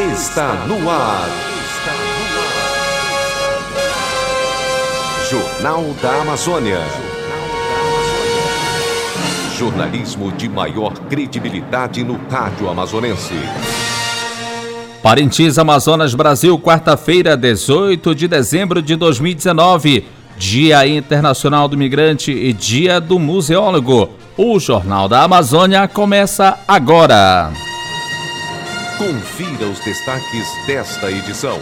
está no ar. Jornal da Amazônia. Jornalismo de maior credibilidade no rádio amazonense. Parintins, Amazonas, Brasil, quarta-feira, 18 de dezembro de 2019. Dia Internacional do Migrante e Dia do Museólogo. O Jornal da Amazônia começa agora. Confira os destaques desta edição.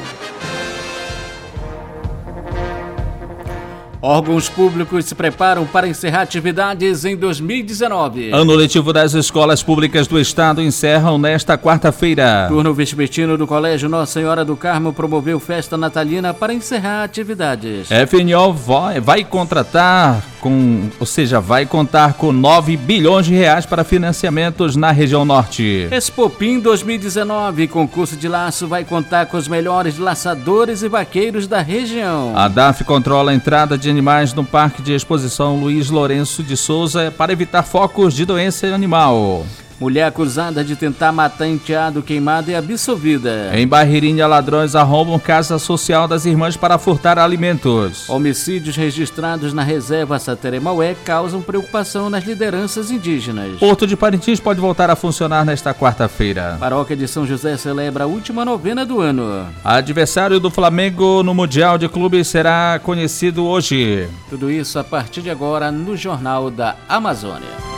Órgãos públicos se preparam para encerrar atividades em 2019. Ano letivo das escolas públicas do estado encerram nesta quarta-feira. Turno vespertino do Colégio Nossa Senhora do Carmo promoveu festa natalina para encerrar atividades. FNO vai, vai contratar com, ou seja, vai contar com 9 bilhões de reais para financiamentos na região norte. Expopim 2019, concurso de laço vai contar com os melhores laçadores e vaqueiros da região. A DAF controla a entrada de animais no Parque de Exposição Luiz Lourenço de Souza para evitar focos de doença animal. Mulher acusada de tentar matar enteado queimado é absolvida. Em Barreirinha, ladrões arrombam casa social das irmãs para furtar alimentos. Homicídios registrados na reserva Sateremaué causam preocupação nas lideranças indígenas. Porto de Parintins pode voltar a funcionar nesta quarta-feira. Paróquia de São José celebra a última novena do ano. Adversário do Flamengo no Mundial de Clubes será conhecido hoje. Tudo isso a partir de agora no Jornal da Amazônia.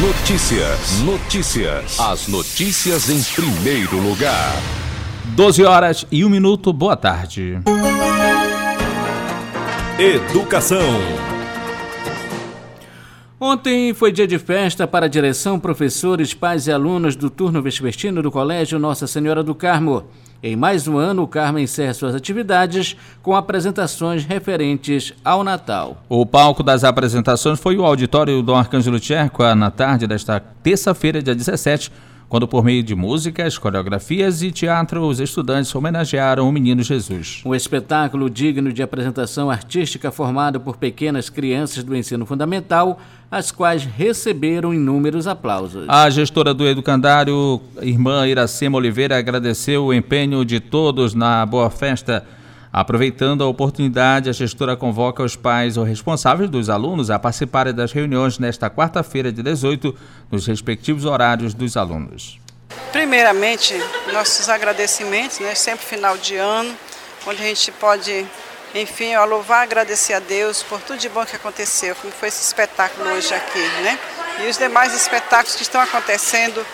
Notícias. Notícias. As notícias em primeiro lugar. 12 horas e 1 minuto. Boa tarde. Educação. Ontem foi dia de festa para a direção, professores, pais e alunos do turno vespertino do Colégio Nossa Senhora do Carmo. Em mais um ano, o Carmo encerra suas atividades com apresentações referentes ao Natal. O palco das apresentações foi o auditório do Arcângelo Tcherco na tarde desta terça-feira, dia 17, quando por meio de músicas, coreografias e teatro os estudantes homenagearam o Menino Jesus. Um espetáculo digno de apresentação artística formado por pequenas crianças do ensino fundamental, as quais receberam inúmeros aplausos. A gestora do educandário, irmã Iracema Oliveira, agradeceu o empenho de todos na boa festa Aproveitando a oportunidade, a gestora convoca os pais ou responsáveis dos alunos a participarem das reuniões nesta quarta-feira de 18, nos respectivos horários dos alunos. Primeiramente, nossos agradecimentos, né, sempre final de ano, onde a gente pode, enfim, louvar, agradecer a Deus por tudo de bom que aconteceu, como foi esse espetáculo hoje aqui, né? E os demais espetáculos que estão acontecendo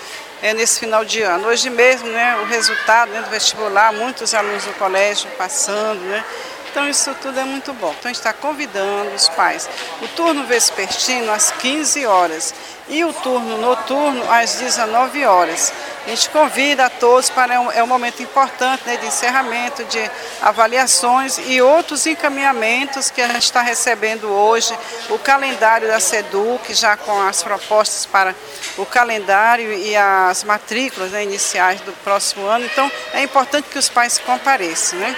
é, nesse final de ano. Hoje mesmo, né, o resultado né, do vestibular, muitos alunos do colégio passando, né? Então isso tudo é muito bom. Então a gente está convidando os pais. O turno vespertino às 15 horas e o turno noturno às 19 horas. A gente convida a todos para é um momento importante né, de encerramento, de avaliações e outros encaminhamentos que a gente está recebendo hoje. O calendário da SEDUC, já com as propostas para o calendário e as matrículas né, iniciais do próximo ano. Então é importante que os pais compareçam. Né?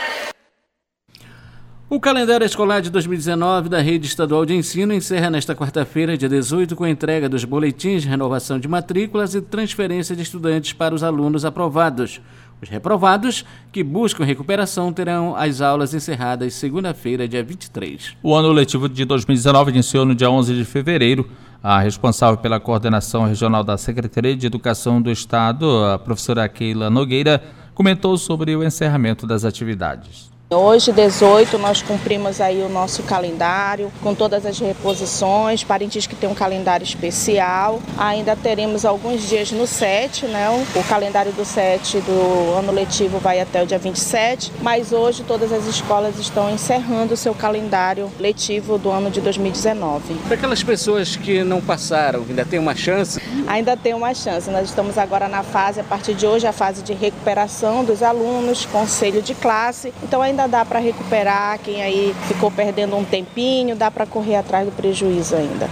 O calendário escolar de 2019 da Rede Estadual de Ensino encerra nesta quarta-feira, dia 18, com a entrega dos boletins de renovação de matrículas e transferência de estudantes para os alunos aprovados. Os reprovados, que buscam recuperação, terão as aulas encerradas segunda-feira, dia 23. O ano letivo de 2019 iniciou no dia 11 de fevereiro. A responsável pela coordenação regional da Secretaria de Educação do Estado, a professora Keila Nogueira, comentou sobre o encerramento das atividades. Hoje, 18, nós cumprimos aí o nosso calendário com todas as reposições. Parentes que tem um calendário especial. Ainda teremos alguns dias no 7, né? O calendário do 7 do ano letivo vai até o dia 27, mas hoje todas as escolas estão encerrando o seu calendário letivo do ano de 2019. Para aquelas pessoas que não passaram, ainda tem uma chance? Ainda tem uma chance. Nós estamos agora na fase, a partir de hoje, a fase de recuperação dos alunos, conselho de classe. Então ainda ainda dá para recuperar, quem aí ficou perdendo um tempinho, dá para correr atrás do prejuízo ainda.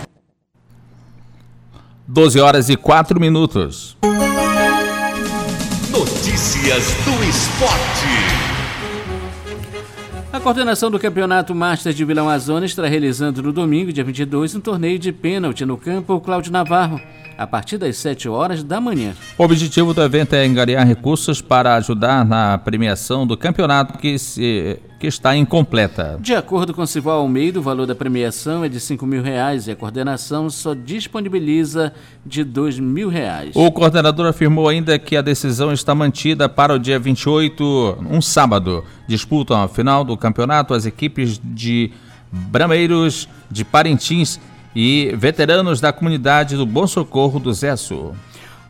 12 horas e 4 minutos. Notícias do Esporte. A coordenação do Campeonato Master de Vila Amazonas estará realizando no domingo, dia 22, um torneio de pênalti no campo Cláudio Navarro. a partir das 7 horas da manhã. O objetivo do evento é angariar recursos para ajudar na premiação do campeonato que, se, que está incompleta. De acordo com Sival Almeida, o valor da premiação é de 5 mil reais e a coordenação só disponibiliza de 2 mil reais. O coordenador afirmou ainda que a decisão está mantida para o dia 28, um sábado. Disputam a final do campeonato as equipes de Brameiros, de Parintins e veteranos da comunidade do Bom Socorro do Zesso.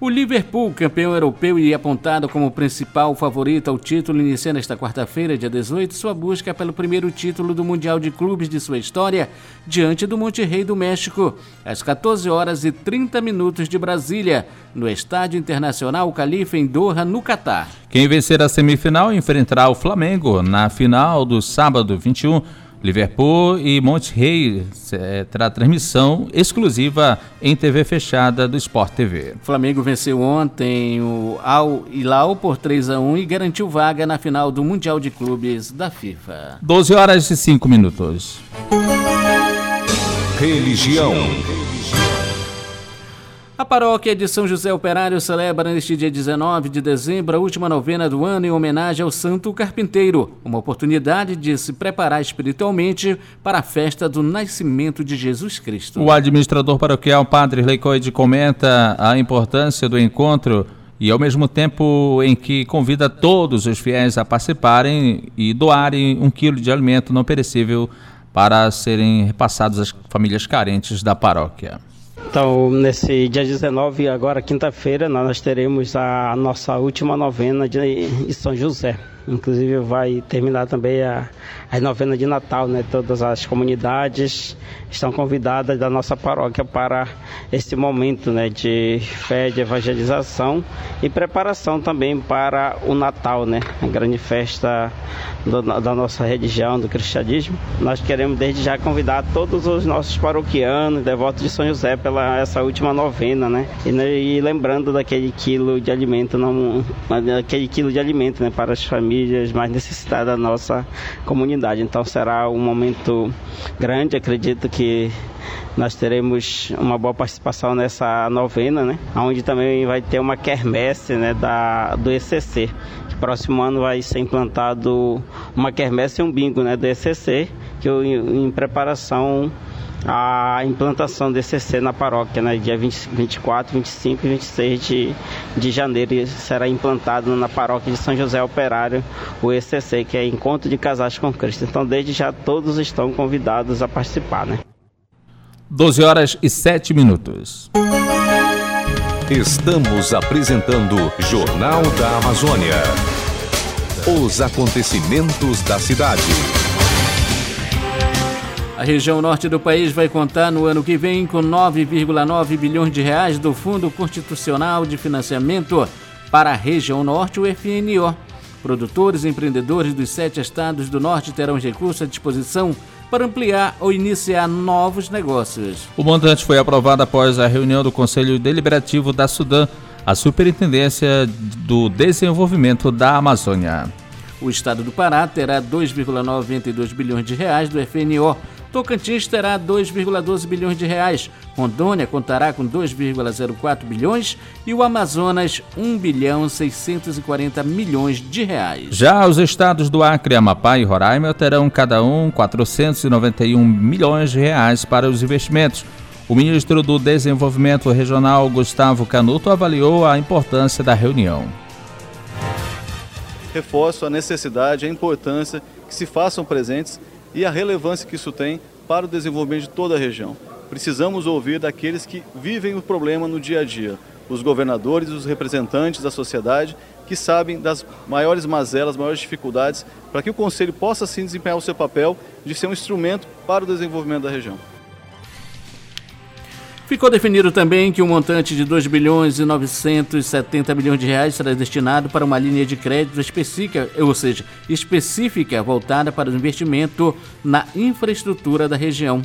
O Liverpool, campeão europeu e apontado como principal favorito ao título, inicia nesta quarta-feira, dia 18, sua busca pelo primeiro título do Mundial de Clubes de sua história, diante do Monterrey do México, às 14 horas e 30 minutos de Brasília, no Estádio Internacional Califa, em Doha, no Catar. Quem vencer a semifinal enfrentará o Flamengo na final do sábado 21 Liverpool e Monterrey é, terá transmissão exclusiva em TV fechada do Sport TV. O Flamengo venceu ontem o Al Hilal por 3 a 1 e garantiu vaga na final do Mundial de Clubes da FIFA. 12 horas e 5 minutos. Religião. A paróquia de São José Operário celebra neste dia 19 de dezembro a última novena do ano em homenagem ao Santo Carpinteiro, uma oportunidade de se preparar espiritualmente para a festa do nascimento de Jesus Cristo. O administrador paroquial Padre Leicoide comenta a importância do encontro e ao mesmo tempo em que convida todos os fiéis a participarem e doarem um quilo de alimento não perecível para serem repassados às famílias carentes da paróquia. Então, nesse dia 19, agora quinta-feira, nós teremos a nossa última novena de São José. Inclusive vai terminar também a, a novena de Natal, né? Todas as comunidades estão convidadas da nossa paróquia para esse momento, né? De fé, de evangelização e preparação também para o Natal, né? A grande festa do, da nossa religião, do cristianismo. Nós queremos desde já convidar todos os nossos paroquianos, devotos de São José, pela essa última novena, né? E, né, e lembrando daquele quilo de alimento, não, daquele quilo de alimento, né? Para as famílias mais necessitadas da nossa comunidade. Então será um momento grande, acredito que nós teremos uma boa participação nessa novena, né? Onde também vai ter uma quermesse né, da, do ECC. Próximo ano vai ser implantado uma quermesse e um bingo né, do ECC, que eu, em preparação a implantação do ECC na paróquia, né, dia 20, 24, 25 e 26 de, de janeiro, será implantado na paróquia de São José Operário o ECC, que é Encontro de Casais com Cristo. Então, desde já, todos estão convidados a participar, né? 12 horas e 7 minutos. Estamos apresentando Jornal da Amazônia. Os acontecimentos da cidade. A região norte do país vai contar no ano que vem com 9,9 bilhões de reais do Fundo Constitucional de Financiamento para a região norte, o FNO. Produtores e empreendedores dos sete estados do norte terão recursos à disposição para ampliar ou iniciar novos negócios. O montante foi aprovado após a reunião do Conselho Deliberativo da Sudã, a Superintendência do Desenvolvimento da Amazônia. O estado do Pará terá 2,92 bilhões de reais do FNO Tocantins terá 2,12 bilhões de reais, Rondônia contará com 2,04 bilhões e o Amazonas 1 bilhão 640 milhões de reais. Já os estados do Acre, Amapá e Roraima terão cada um 491 milhões de reais para os investimentos. O ministro do Desenvolvimento Regional, Gustavo Canuto, avaliou a importância da reunião. Reforço a necessidade, a importância que se façam presentes e a relevância que isso tem para o desenvolvimento de toda a região. Precisamos ouvir daqueles que vivem o problema no dia a dia, os governadores, os representantes da sociedade que sabem das maiores mazelas, maiores dificuldades, para que o Conselho possa sim desempenhar o seu papel de ser um instrumento para o desenvolvimento da região. Ficou definido também que um montante de 2 bilhões e 970 milhões de reais será destinado para uma linha de crédito específica, ou seja, específica voltada para o investimento na infraestrutura da região.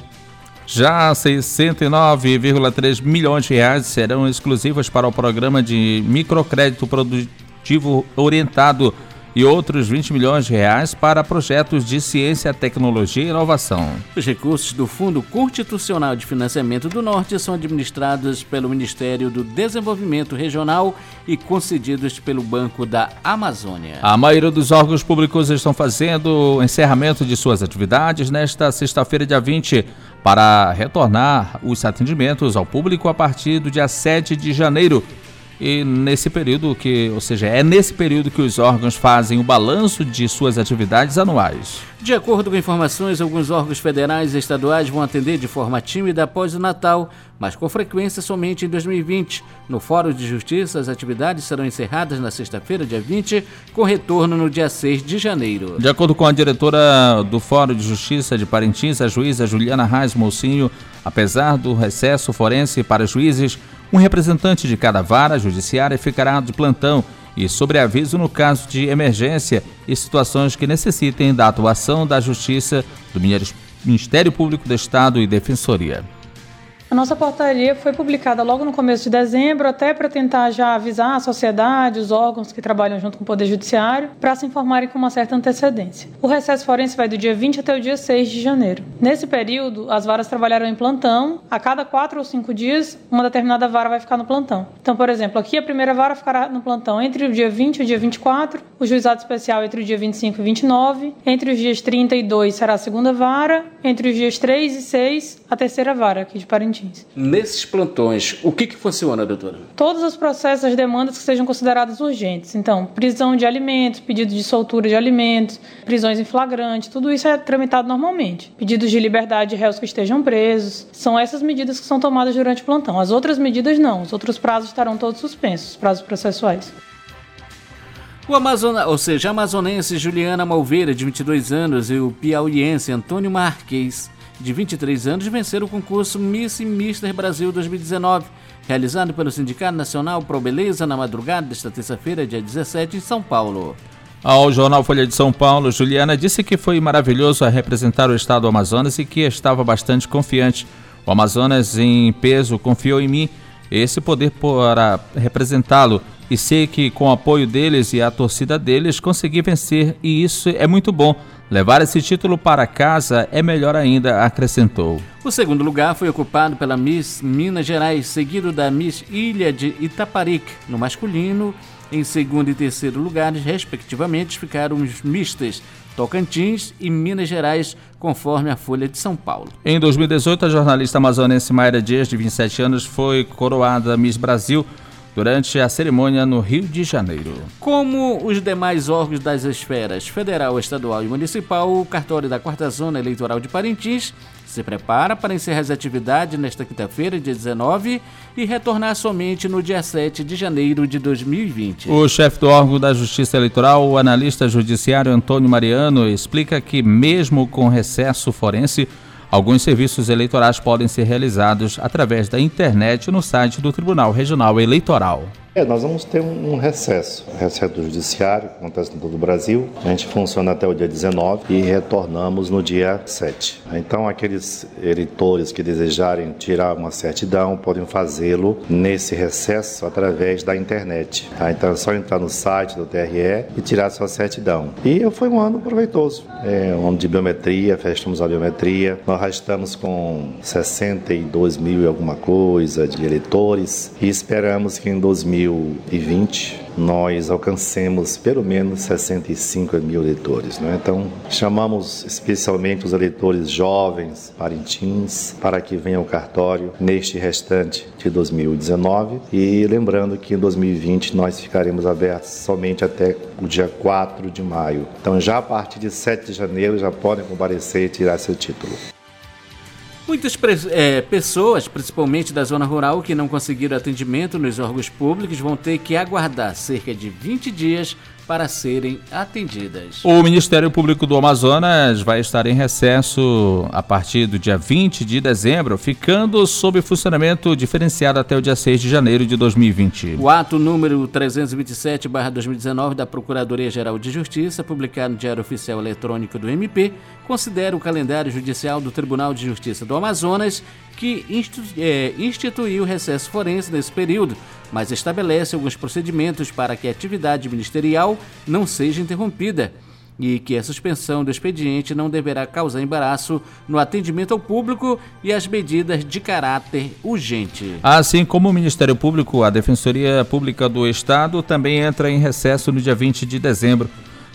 Já 69,3 milhões de reais serão exclusivos para o programa de microcrédito produtivo orientado e outros 20 milhões de reais para projetos de ciência, tecnologia e inovação. Os recursos do Fundo Constitucional de Financiamento do Norte são administrados pelo Ministério do Desenvolvimento Regional e concedidos pelo Banco da Amazônia. A maioria dos órgãos públicos estão fazendo o encerramento de suas atividades nesta sexta-feira, dia 20 para retornar os atendimentos ao público a partir do dia 7 de janeiro. E nesse período que, ou seja, é nesse período que os órgãos fazem o balanço de suas atividades anuais. De acordo com informações, alguns órgãos federais e estaduais vão atender de forma tímida após o Natal, mas com frequência somente em 2020. No Fórum de Justiça, as atividades serão encerradas na sexta-feira, dia 20, com retorno no dia 6 de janeiro. De acordo com a diretora do Fórum de Justiça de Parintins, a juíza Juliana Reis Mocinho, apesar do recesso forense para juízes, um representante de cada vara judiciária ficará de plantão e sobreaviso no caso de emergência e situações que necessitem da atuação da Justiça, do Ministério Público do Estado e Defensoria. A nossa portaria foi publicada logo no começo de dezembro, até para tentar já avisar a sociedade, os órgãos que trabalham junto com o Poder Judiciário, para se informarem com uma certa antecedência. O recesso forense vai do dia 20 até o dia 6 de janeiro. Nesse período, as varas trabalharão em plantão. A cada quatro ou cinco dias, uma determinada vara vai ficar no plantão. Então, por exemplo, aqui a primeira vara ficará no plantão entre o dia 20 e o dia 24, o juizado especial entre o dia 25 e 29, entre os dias 30 e 2 será a segunda vara, entre os dias 3 e 6, a terceira vara aqui de Parintins. Nesses plantões, o que, que funciona, doutora? Todos os processos, as demandas que sejam consideradas urgentes. Então, prisão de alimentos, pedido de soltura de alimentos, prisões em flagrante, tudo isso é tramitado normalmente. Pedidos de liberdade de réus que estejam presos. São essas medidas que são tomadas durante o plantão. As outras medidas não. Os outros prazos estarão todos suspensos, os prazos processuais. O Amazona, ou seja, a amazonense Juliana Malveira, de 22 anos, e o piauiense Antônio Marques de 23 anos, venceram o concurso Miss e Mister Brasil 2019, realizado pelo Sindicato Nacional Pro Beleza na madrugada desta terça-feira, dia 17, em São Paulo. Ao jornal Folha de São Paulo, Juliana disse que foi maravilhoso a representar o estado do Amazonas e que estava bastante confiante. O Amazonas, em peso, confiou em mim esse poder para representá-lo e sei que com o apoio deles e a torcida deles consegui vencer e isso é muito bom. Levar esse título para casa é melhor ainda, acrescentou. O segundo lugar foi ocupado pela Miss Minas Gerais, seguido da Miss Ilha de Itaparica. No masculino, em segundo e terceiro lugares, respectivamente, ficaram os mistas Tocantins e Minas Gerais, conforme a Folha de São Paulo. Em 2018, a jornalista amazonense Mayra Dias, de 27 anos, foi coroada Miss Brasil durante a cerimônia no Rio de Janeiro. Como os demais órgãos das esferas federal, estadual e municipal, o cartório da quarta zona eleitoral de Parintins se prepara para encerrar as atividades nesta quinta-feira, dia 19, e retornar somente no dia 7 de janeiro de 2020. O chefe do órgão da Justiça Eleitoral, o analista judiciário Antônio Mariano, explica que, mesmo com recesso forense, Alguns serviços eleitorais podem ser realizados através da internet no site do Tribunal Regional Eleitoral. É, nós vamos ter um, recesso, recesso do judiciário, que acontece em todo o Brasil. A gente funciona até o dia 19 e retornamos no dia 7. Então, aqueles eleitores que desejarem tirar uma certidão podem fazê-lo nesse recesso através da internet. Tá? Então, é só entrar no site do TRE e tirar sua certidão. E foi um ano proveitoso. É um ano de biometria, fechamos a biometria. Nós já estamos com 62 mil e alguma coisa de eleitores e esperamos que em 2000 2020 nós alcancemos pelo menos 65 mil eleitores. Né? Então, chamamos especialmente os eleitores jovens, parintins, para que venham ao cartório neste restante de 2019 e lembrando que em 2020 nós ficaremos abertos somente até o dia 4 de maio. Então, já a partir de 7 de janeiro já podem comparecer e tirar seu título. Muitas é, pessoas, principalmente da zona rural, que não conseguiram atendimento nos órgãos públicos, vão ter que aguardar cerca de 20 dias para serem atendidas. O Ministério Público do Amazonas vai estar em recesso a partir do dia 20 de dezembro, ficando sob funcionamento diferenciado até o dia 6 de janeiro de 2020. O ato número 327/2019 da Procuradoria-Geral de Justiça, publicado no Diário Oficial Eletrônico do MP, considera o calendário judicial do Tribunal de Justiça do Amazonas que é, instituiu o recesso forense nesse período, mas estabelece alguns procedimentos para que a atividade ministerial não seja interrompida e que a suspensão do expediente não deverá causar embaraço no atendimento ao público e as medidas de caráter urgente. Assim como o Ministério Público, a Defensoria Pública do Estado também entra em recesso no dia 20 de dezembro.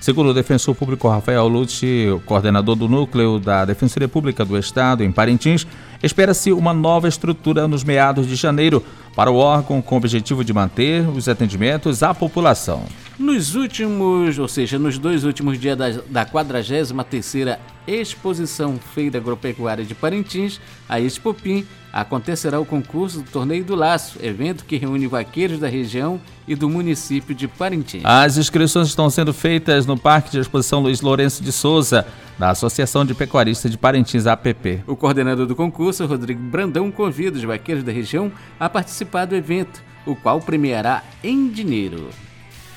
Segundo o defensor público Rafael Lutz, coordenador do núcleo da Defensoria Pública do Estado em Parintins, espera-se uma nova estrutura nos meados de janeiro para o órgão com o objetivo de manter os atendimentos à população. Nos últimos, ou seja, nos dois últimos dias da, da 43ª Exposição Feira Agropecuária de Parintins, a Expopim, acontecerá o concurso do Torneio do Laço, evento que reúne vaqueiros da região e do município de Parintins. As inscrições estão sendo feitas no Parque de Exposição Luiz Lourenço de Souza, da Associação de Pecuaristas de Parintins, APP. O coordenador do concurso, Rodrigo Brandão, convida os vaqueiros da região a participar do evento, o qual premiará em dinheiro.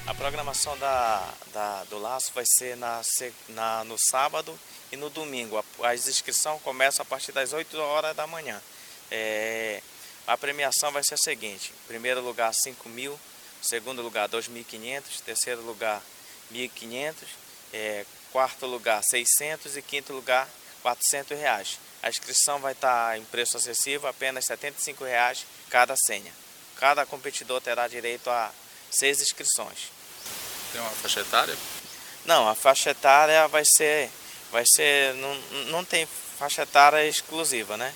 A programação da, da, do laço vai ser na, na, no sábado e no domingo. As inscrições começam a partir das 8 horas da manhã. É, a premiação vai ser a seguinte: primeiro lugar 5 mil, segundo lugar 2.500, terceiro lugar 1.500, é, quarto lugar 600 e quinto lugar 400 reais. A inscrição vai estar em preço acessível, apenas 75 reais cada senha. Cada competidor terá direito a seis inscrições. Tem uma faixa etária? Não, a faixa etária vai ser, vai ser, não, não tem faixa etária exclusiva, né?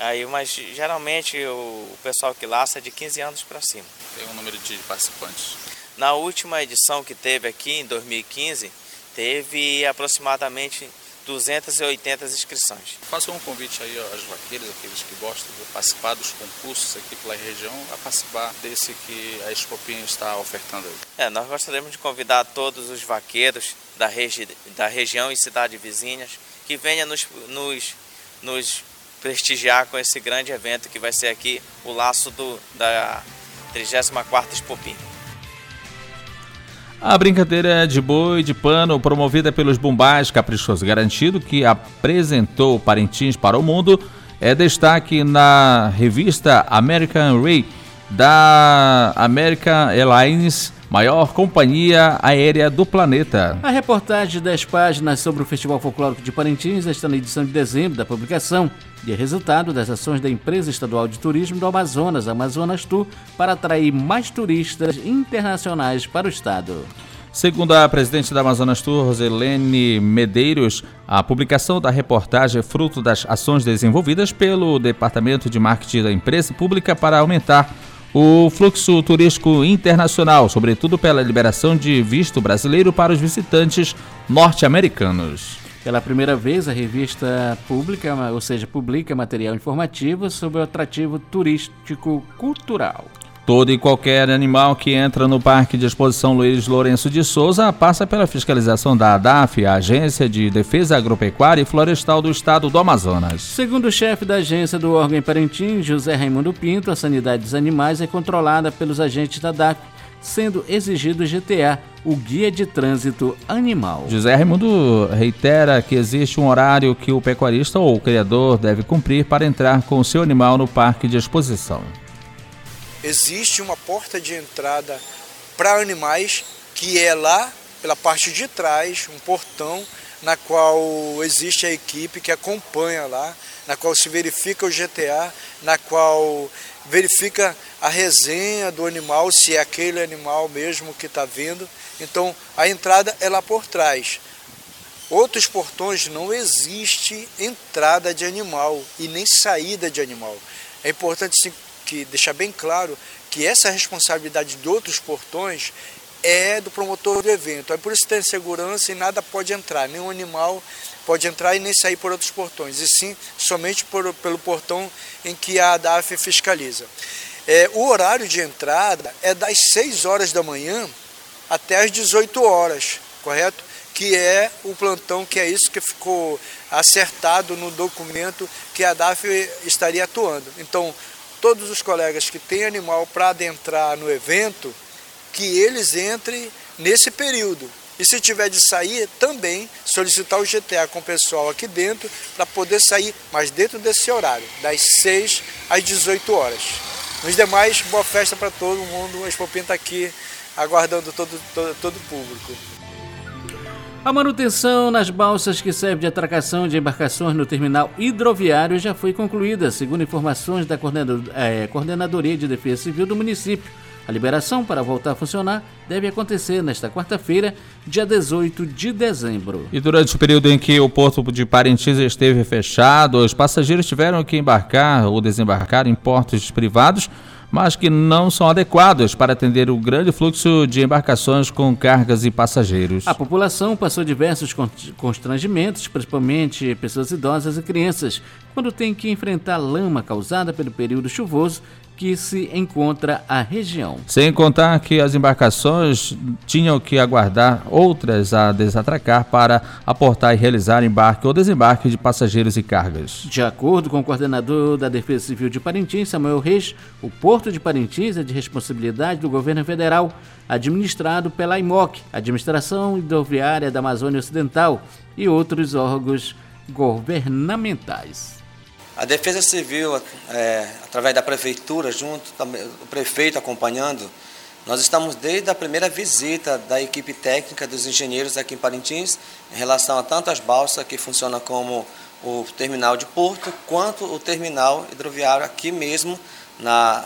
Aí, mas geralmente o, pessoal que laça é de 15 anos para cima. Tem um número de participantes? Na última edição que teve aqui, em 2015, teve aproximadamente 280 inscrições. Faça um convite aí aos vaqueiros, aqueles que gostam de participar dos concursos aqui pela região, a participar desse que a Expopinho está ofertando aí. É, nós gostaríamos de convidar todos os vaqueiros da, regi da região e cidades vizinhas que venham nos, nos, nos prestigiar com esse grande evento que vai ser aqui o laço do, da 34ª Expopinho. A brincadeira de boi de pano promovida pelos Bumbás Caprichoso Garantido, que apresentou Parintins para o mundo, é destaque na revista American Ray da American Airlines, maior companhia aérea do planeta. A reportagem de 10 páginas sobre o Festival Folclórico de Parintins está na edição de dezembro da publicação e é resultado das ações da Empresa Estadual de Turismo do Amazonas, Amazonas Tour, para atrair mais turistas internacionais para o estado. Segundo a presidente da Amazonas Tour, Roselene Medeiros, a publicação da reportagem é fruto das ações desenvolvidas pelo Departamento de Marketing da empresa pública para aumentar o fluxo turístico internacional, sobretudo pela liberação de visto brasileiro para os visitantes norte-americanos. Pela primeira vez, a revista pública, ou seja, publica material informativo sobre o atrativo turístico cultural. Todo e qualquer animal que entra no Parque de Exposição Luiz Lourenço de Souza passa pela fiscalização da ADAF, a Agência de Defesa Agropecuária e Florestal do Estado do Amazonas. Segundo o chefe da agência do órgão em Parintins, José Raimundo Pinto, a sanidade dos animais é controlada pelos agentes da ADAF, sendo exigido GTA, o Guia de Trânsito Animal. José Raimundo reitera que existe um horário que o pecuarista ou o criador deve cumprir para entrar com o seu animal no parque de exposição existe uma porta de entrada para animais que é lá pela parte de trás, um portão na qual existe a equipe que acompanha lá, na qual se verifica o GTA, na qual verifica a resenha do animal, se é aquele animal mesmo que está vindo. Então a entrada é lá por trás. Outros portões não existe entrada de animal e nem saída de animal. É importante sim, que deixar bem claro que essa responsabilidade de outros portões é do promotor do evento. É por isso que tem segurança e nada pode entrar, nenhum animal pode entrar e nem sair por outros portões, e sim somente por, pelo portão em que a ADAF fiscaliza. É, o horário de entrada é das 6 horas da manhã até as 18 horas, correto? Que é o plantão, que é isso que ficou acertado no documento que a ADAF estaria atuando. Então, todos os colegas que têm animal para adentrar no evento, que eles entrem nesse período. E se tiver de sair, também solicitar o GTA com o pessoal aqui dentro para poder sair, mas dentro desse horário, das 6 às 18 horas. Nos demais, boa festa para todo mundo. A Expopim está aqui aguardando todo, todo, todo o público. A manutenção nas balsas que servem de atracação de embarcações no terminal hidroviário já foi concluída, segundo informações da é, Coordenadoria de Defesa Civil do município. A liberação para voltar a funcionar deve acontecer nesta quarta-feira, dia 18 de dezembro. E durante o período em que o porto de Parintins esteve fechado, os passageiros tiveram que embarcar ou desembarcar em portos privados mas que não são adequados para atender o grande fluxo de embarcações com cargas e passageiros. A população passou diversos constrangimentos, principalmente pessoas idosas e crianças, quando tem que enfrentar lama causada pelo período chuvoso que se encontra a região. Sem contar que as embarcações tinham que aguardar outras a desatracar para aportar e realizar embarque ou desembarque de passageiros e cargas. De acordo com o coordenador da Defesa Civil de Parintins, Samuel Reis, o Porto de Parintins é de responsabilidade do governo federal, administrado pela IMOC, Administração Hidroviária da Amazônia Ocidental, e outros órgãos governamentais. A Defesa Civil, é, através da Prefeitura, junto o prefeito acompanhando, nós estamos desde a primeira visita da equipe técnica dos engenheiros aqui em Parintins, em relação a tanto as balsas que funcionam como o terminal de porto, quanto o terminal hidroviário aqui mesmo na,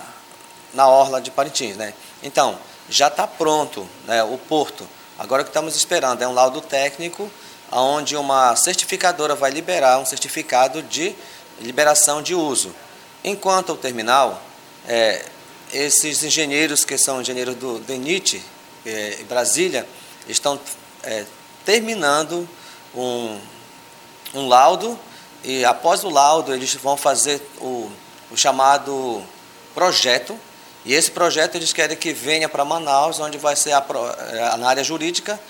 na orla de Parintins. Né? Então, já está pronto né, o porto. Agora o que estamos esperando é um laudo técnico, onde uma certificadora vai liberar um certificado de liberação de uso. Enquanto o terminal, é, esses engenheiros que são engenheiros do DENIT, é, em Brasília, estão é, terminando um, um laudo e após o laudo eles vão fazer o, o chamado projeto e esse projeto eles querem que venha para Manaus, onde vai ser a, a, na área jurídica.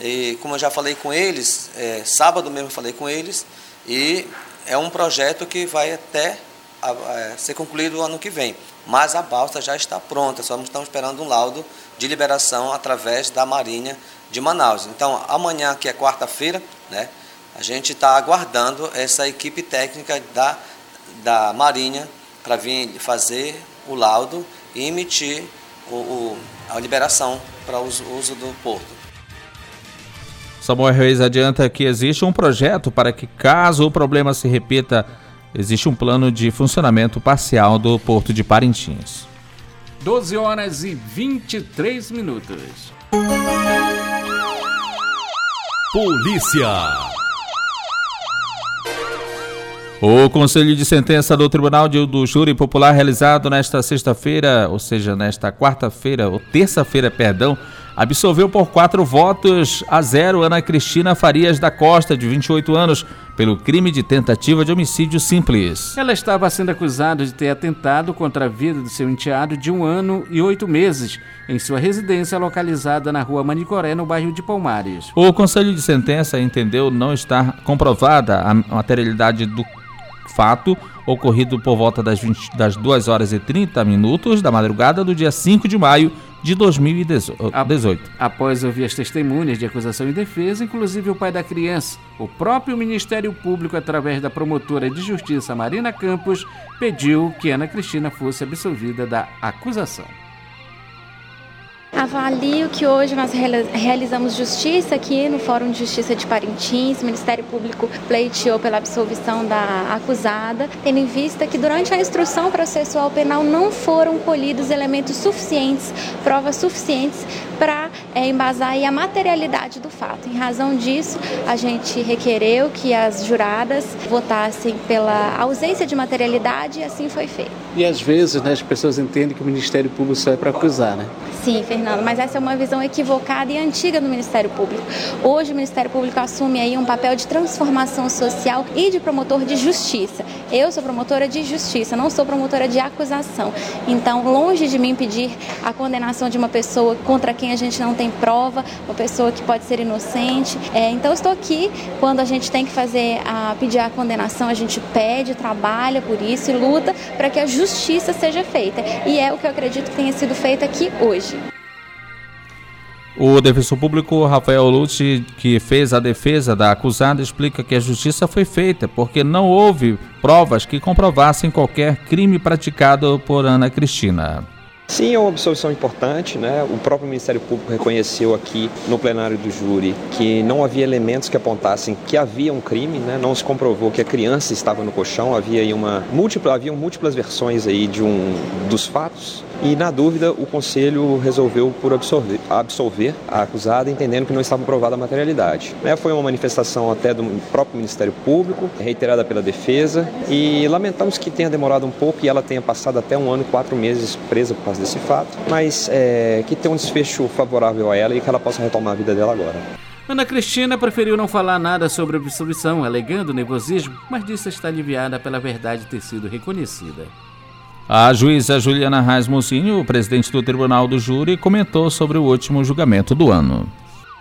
E como eu já falei com eles, é, sábado mesmo falei com eles, e é um projeto que vai até a, ser concluído ano que vem. Mas a balsa já está pronta, só estamos esperando um laudo de liberação através da Marinha de Manaus. Então, amanhã, que é quarta-feira, né, a gente está aguardando essa equipe técnica da, da Marinha para vir fazer o laudo e emitir o, o, a liberação para o uso do porto. Samuel Reis adianta que existe um projeto para que, caso o problema se repita, existe um plano de funcionamento parcial do Porto de Parintins. 12 horas e 23 minutos. Polícia. O conselho de sentença do Tribunal de, do Júri Popular realizado nesta sexta-feira, ou seja, nesta quarta-feira, ou terça-feira, perdão, absolveu por quatro votos a zero Ana Cristina Farias da Costa, de 28 anos, pelo crime de tentativa de homicídio simples. Ela estava sendo acusada de ter atentado contra a vida do seu enteado de um ano e oito meses, em sua residência localizada na rua Manicoré, no bairro de Palmares. O Conselho de Sentença entendeu não estar comprovada a materialidade do fato ocorrido por volta das, 20, das 2 horas e 30 minutos da madrugada do dia 5 de maio de 2018. Após ouvir as testemunhas de acusação e defesa, inclusive o pai da criança, o próprio Ministério Público, através da promotora de justiça Marina Campos, pediu que Ana Cristina fosse absolvida da acusação. Avalio que hoje nós realizamos justiça aqui no Fórum de Justiça de Parintins. O Ministério Público pleiteou pela absolvição da acusada, tendo em vista que durante a instrução processual penal não foram colhidos elementos suficientes, provas suficientes para é, embasar a materialidade do fato. Em razão disso, a gente requereu que as juradas votassem pela ausência de materialidade e assim foi feito. E às vezes né, as pessoas entendem que o Ministério Público só é para acusar, né? Sim, Fernando, mas essa é uma visão equivocada e antiga do Ministério Público. Hoje o Ministério Público assume aí um papel de transformação social e de promotor de justiça. Eu sou promotora de justiça, não sou promotora de acusação. Então, longe de mim pedir a condenação de uma pessoa contra quem a gente não tem prova, uma pessoa que pode ser inocente. É, então, estou aqui quando a gente tem que fazer a pedir a condenação, a gente pede, trabalha por isso e luta para que a justiça seja feita. E é o que eu acredito que tenha sido feito aqui hoje. O defensor público Rafael Lutz, que fez a defesa da acusada, explica que a justiça foi feita porque não houve provas que comprovassem qualquer crime praticado por Ana Cristina. Sim, é uma absolvição importante, né? O próprio Ministério Público reconheceu aqui no plenário do júri que não havia elementos que apontassem que havia um crime, né? Não se comprovou que a criança estava no colchão, havia aí uma múltipla, havia múltiplas versões aí de um dos fatos. E na dúvida, o conselho resolveu por absolver, absolver a acusada, entendendo que não estava provada a materialidade. Né? Foi uma manifestação até do próprio Ministério Público, reiterada pela defesa, e lamentamos que tenha demorado um pouco e ela tenha passado até um ano e quatro meses presa por causa desse fato, mas é, que tenha um desfecho favorável a ela e que ela possa retomar a vida dela agora. Ana Cristina preferiu não falar nada sobre a absolvição, alegando nervosismo, mas disse estar aliviada pela verdade ter sido reconhecida. A juíza Juliana Reis Mocinho, presidente do Tribunal do Júri, comentou sobre o último julgamento do ano.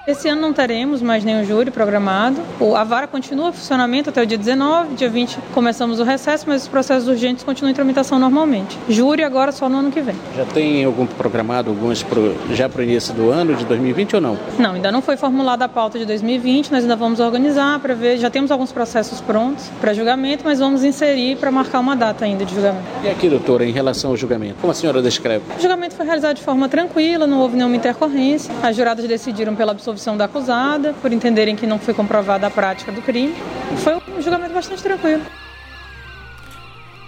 Esse ano não teremos mais nenhum júri programado. A vara continua em funcionamento até o dia 19, dia 20 começamos o recesso, mas os processos urgentes continuam em tramitação normalmente. Júri agora só no ano que vem. Já tem algum programado, alguns pro, já para o início do ano de 2020 ou não? Não, ainda não foi formulada a pauta de 2020, nós ainda vamos organizar para ver, já temos alguns processos prontos para julgamento, mas vamos inserir para marcar uma data ainda de julgamento. E aqui, doutora, em relação ao julgamento, como a senhora descreve? O julgamento foi realizado de forma tranquila, não houve nenhuma intercorrência. As juradas decidiram pela absolvição absolvição da acusada, por entenderem que não foi comprovada a prática do crime. Foi um julgamento bastante tranquilo.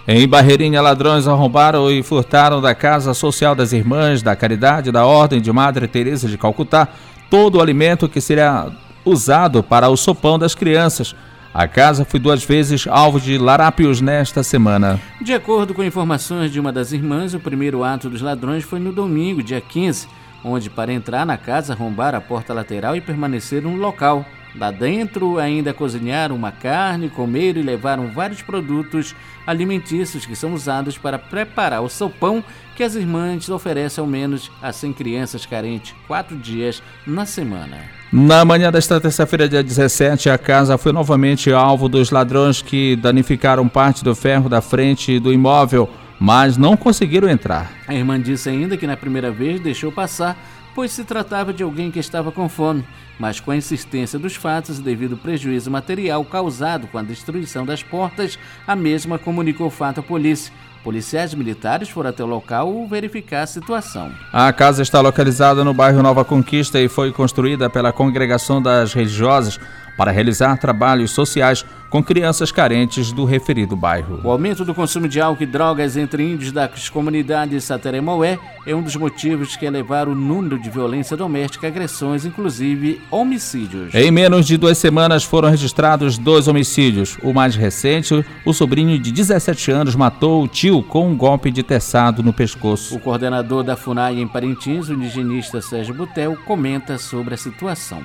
Em Barreirinha, ladrões arrombaram e furtaram da Casa Social das Irmãs da Caridade da Ordem de Madre Teresa de Calcutá todo o alimento que seria usado para o sopão das crianças. A casa foi duas vezes alvo de larápios nesta semana. De acordo com informações de uma das irmãs, o primeiro ato dos ladrões foi no domingo, dia 15 onde, para entrar na casa, arrombaram a porta lateral e permaneceram no local. Lá dentro, ainda cozinharam uma carne, comeram e levaram vários produtos alimentícios que são usados para preparar o sopão que as irmãs oferecem ao menos a 100 crianças carentes, quatro dias na semana. Na manhã desta terça-feira, dia 17, a casa foi novamente alvo dos ladrões que danificaram parte do ferro da frente do imóvel mas não conseguiram entrar. A irmã disse ainda que na primeira vez deixou passar, pois se tratava de alguém que estava com fome, mas com a insistência dos fatos e devido ao prejuízo material causado com a destruição das portas, a mesma comunicou o fato à polícia. Policiais militares foram até o local verificar a situação. A casa está localizada no bairro Nova Conquista e foi construída pela Congregação das Religiosas para realizar trabalhos sociais com crianças carentes do referido bairro. O aumento do consumo de álcool e drogas entre índios das comunidades Sateremaué é um dos motivos que elevaram o número de violência doméstica, agressões, inclusive homicídios. Em menos de duas semanas foram registrados dois homicídios. O mais recente, o sobrinho de 17 anos matou o tio com um golpe de teçado no pescoço. O coordenador da FUNAI em Parintins, o indigenista Sérgio Butel, comenta sobre a situação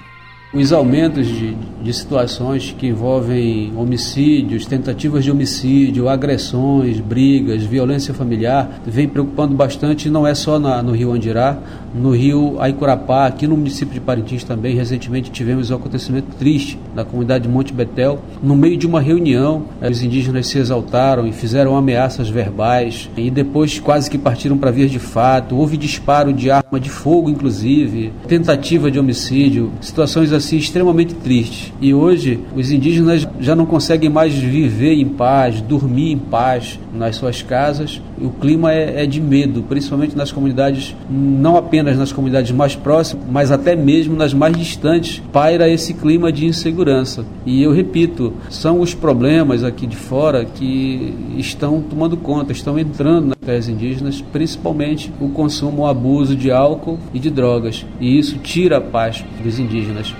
os aumentos de, de situações que envolvem homicídios, tentativas de homicídio, agressões, brigas, violência familiar, vem preocupando bastante, não é só na, no Rio Andirá, no Rio Aicurapá, aqui no município de Parintins também, recentemente tivemos um acontecimento triste na comunidade de Monte Betel, no meio de uma reunião, eh, os indígenas se exaltaram e fizeram ameaças verbais, e depois quase que partiram para vias de fato, houve disparo de arma de fogo, inclusive, tentativa de homicídio, situações assim extremamente tristes. E hoje os indígenas já não conseguem mais viver em paz, dormir em paz nas suas casas. O clima é, é de medo, principalmente nas comunidades, não apenas nas comunidades mais próximas, mas até mesmo nas mais distantes, paira esse clima de insegurança. E eu repito, são os problemas aqui de fora que estão tomando conta, estão entrando nas terras indígenas, principalmente o consumo, o abuso de álcool e de drogas. E isso tira a paz dos indígenas.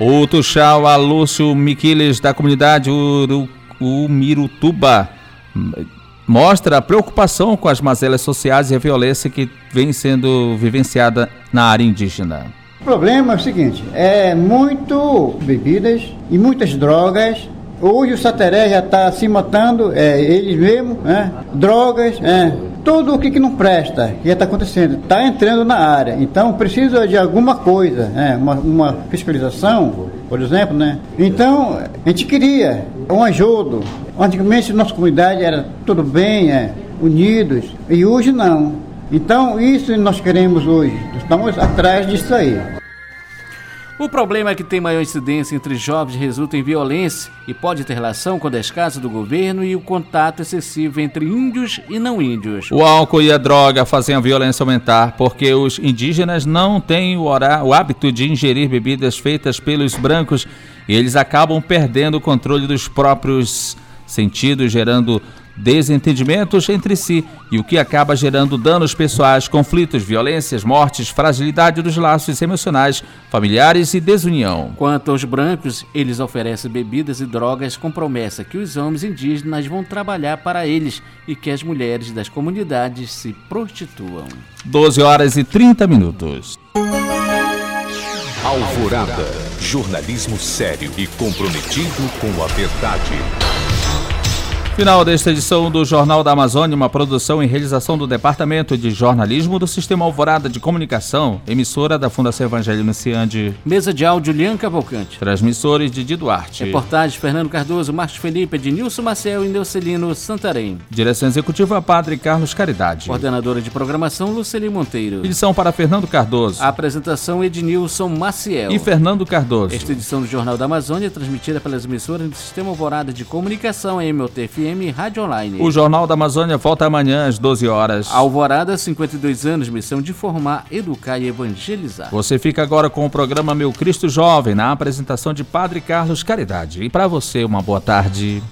O Tuxau Alúcio Miquiles, da comunidade Umirutuba, mostra a preocupação com as mazelas sociais e a violência que vem sendo vivenciada na área indígena. O problema é o seguinte: é muito bebidas e muitas drogas Hoje o Sateré já está se matando, é, eles mesmos, né? drogas, é, tudo o que, que não presta, que está acontecendo, está entrando na área. Então precisa de alguma coisa, né? uma, uma fiscalização, por exemplo. Né? Então a gente queria um ajudo. Antigamente nossa comunidade era tudo bem, é, unidos, e hoje não. Então, isso nós queremos hoje. Estamos atrás disso aí. O problema é que tem maior incidência entre jovens resulta em violência e pode ter relação com a descaso do governo e o contato excessivo entre índios e não índios. O álcool e a droga fazem a violência aumentar porque os indígenas não têm o, o hábito de ingerir bebidas feitas pelos brancos e eles acabam perdendo o controle dos próprios sentidos, gerando desentendimentos entre si e o que acaba gerando danos pessoais, conflitos, violências, mortes, fragilidade dos laços emocionais, familiares e desunião. Quanto aos brancos, eles oferecem bebidas e drogas com promessa que os homens indígenas vão trabalhar para eles e que as mulheres das comunidades se prostituam. 12 horas e 30 minutos. Alvorada. Jornalismo sério e comprometido com a verdade. Final desta edição do Jornal da Amazônia, uma produção e realização do Departamento de Jornalismo do Sistema Alvorada de Comunicação, emissora da Fundação Evangelho Nunciande. Mesa de áudio Lian Cavalcante. Transmissores de Duarte. Reportagens Fernando Cardoso, Marcos Felipe, Ednilson Maciel e Neucelino Santarém. Direção Executiva Padre Carlos Caridade. Coordenadora de Programação Luceli Monteiro. Edição para Fernando Cardoso. apresentação Ednilson Maciel. E Fernando Cardoso. Esta edição do Jornal da Amazônia é transmitida pelas emissoras do Sistema Alvorada de Comunicação MOTFM FM Rádio Online. O Jornal da Amazônia volta amanhã às 12 horas. Alvorada, 52 anos, missão de formar, educar e evangelizar. Você fica agora com o programa Meu Cristo Jovem, na apresentação de Padre Carlos Caridade. E para você, uma boa tarde.